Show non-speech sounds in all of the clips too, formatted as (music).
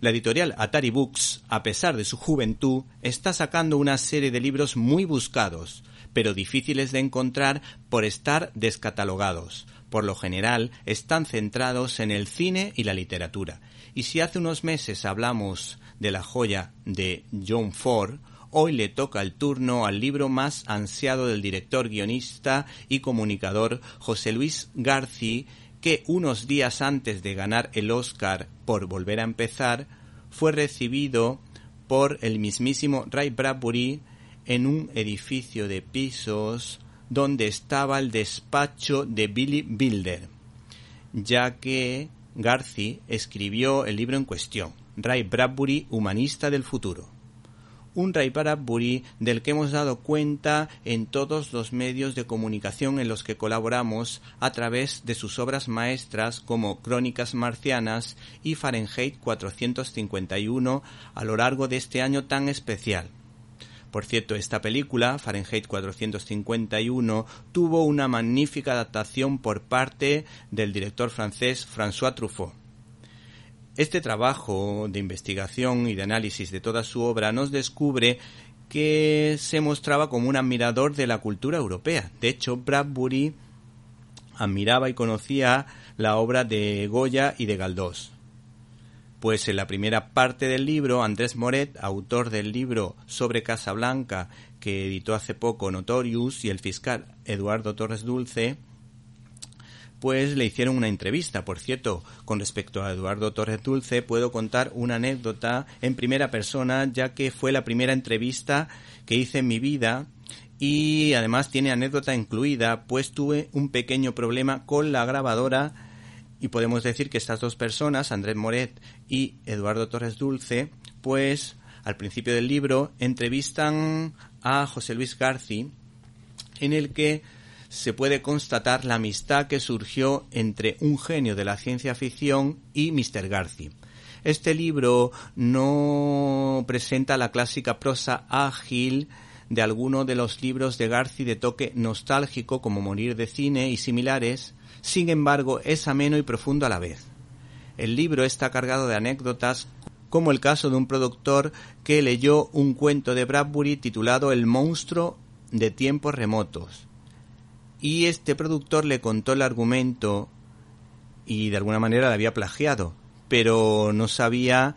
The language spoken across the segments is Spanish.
La editorial Atari Books, a pesar de su juventud, está sacando una serie de libros muy buscados, pero difíciles de encontrar por estar descatalogados. Por lo general, están centrados en el cine y la literatura. Y si hace unos meses hablamos de la joya de John Ford, hoy le toca el turno al libro más ansiado del director, guionista y comunicador José Luis García, que unos días antes de ganar el Oscar por Volver a empezar, fue recibido por el mismísimo Ray Bradbury en un edificio de pisos donde estaba el despacho de Billy Bilder, ya que Garci escribió el libro en cuestión, Ray Bradbury, Humanista del Futuro un Ray Bradbury del que hemos dado cuenta en todos los medios de comunicación en los que colaboramos a través de sus obras maestras como Crónicas Marcianas y Fahrenheit 451 a lo largo de este año tan especial. Por cierto, esta película, Fahrenheit 451, tuvo una magnífica adaptación por parte del director francés François Truffaut. Este trabajo de investigación y de análisis de toda su obra nos descubre que se mostraba como un admirador de la cultura europea. De hecho, Bradbury admiraba y conocía la obra de Goya y de Galdós. Pues en la primera parte del libro, Andrés Moret, autor del libro sobre Casablanca, que editó hace poco Notorious, y el fiscal Eduardo Torres Dulce, pues le hicieron una entrevista. Por cierto, con respecto a Eduardo Torres Dulce, puedo contar una anécdota en primera persona, ya que fue la primera entrevista que hice en mi vida y además tiene anécdota incluida, pues tuve un pequeño problema con la grabadora y podemos decir que estas dos personas, Andrés Moret y Eduardo Torres Dulce, pues al principio del libro entrevistan a José Luis García en el que se puede constatar la amistad que surgió entre un genio de la ciencia ficción y Mr. Garci. Este libro no presenta la clásica prosa ágil de alguno de los libros de Garci de toque nostálgico como Morir de cine y similares, sin embargo es ameno y profundo a la vez. El libro está cargado de anécdotas como el caso de un productor que leyó un cuento de Bradbury titulado El monstruo de tiempos remotos, y este productor le contó el argumento y de alguna manera le había plagiado, pero no sabía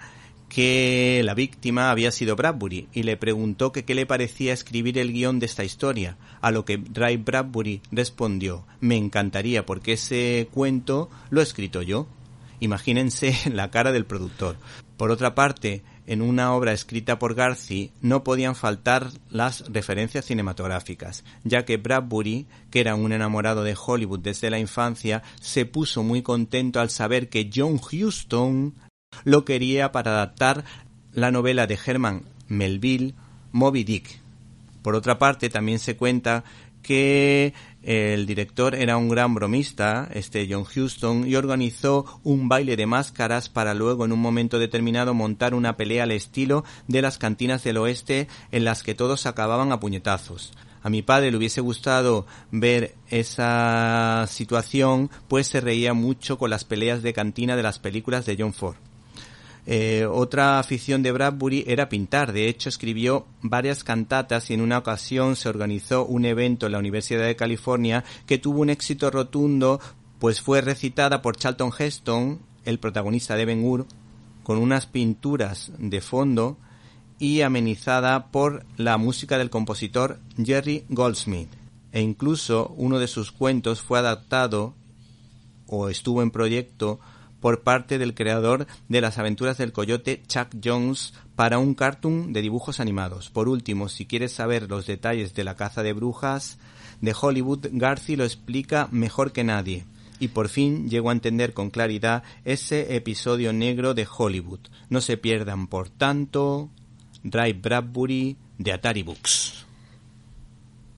que la víctima había sido Bradbury y le preguntó que qué le parecía escribir el guion de esta historia, a lo que Ray Bradbury respondió me encantaría porque ese cuento lo he escrito yo. Imagínense (laughs) la cara del productor. Por otra parte, en una obra escrita por Garci no podían faltar las referencias cinematográficas, ya que Bradbury, que era un enamorado de Hollywood desde la infancia, se puso muy contento al saber que John Huston lo quería para adaptar la novela de Herman Melville, Moby Dick. Por otra parte, también se cuenta que el director era un gran bromista, este John Huston, y organizó un baile de máscaras para luego en un momento determinado montar una pelea al estilo de las cantinas del oeste en las que todos acababan a puñetazos. A mi padre le hubiese gustado ver esa situación, pues se reía mucho con las peleas de cantina de las películas de John Ford. Eh, otra afición de Bradbury era pintar. De hecho, escribió varias cantatas y en una ocasión se organizó un evento en la Universidad de California que tuvo un éxito rotundo, pues fue recitada por Charlton Heston, el protagonista de Ben Hur, con unas pinturas de fondo y amenizada por la música del compositor Jerry Goldsmith. E incluso uno de sus cuentos fue adaptado o estuvo en proyecto por parte del creador de las aventuras del coyote Chuck Jones para un cartoon de dibujos animados. Por último, si quieres saber los detalles de la caza de brujas de Hollywood, Garci lo explica mejor que nadie. Y por fin llego a entender con claridad ese episodio negro de Hollywood. No se pierdan, por tanto, Drive Bradbury de Atari Books.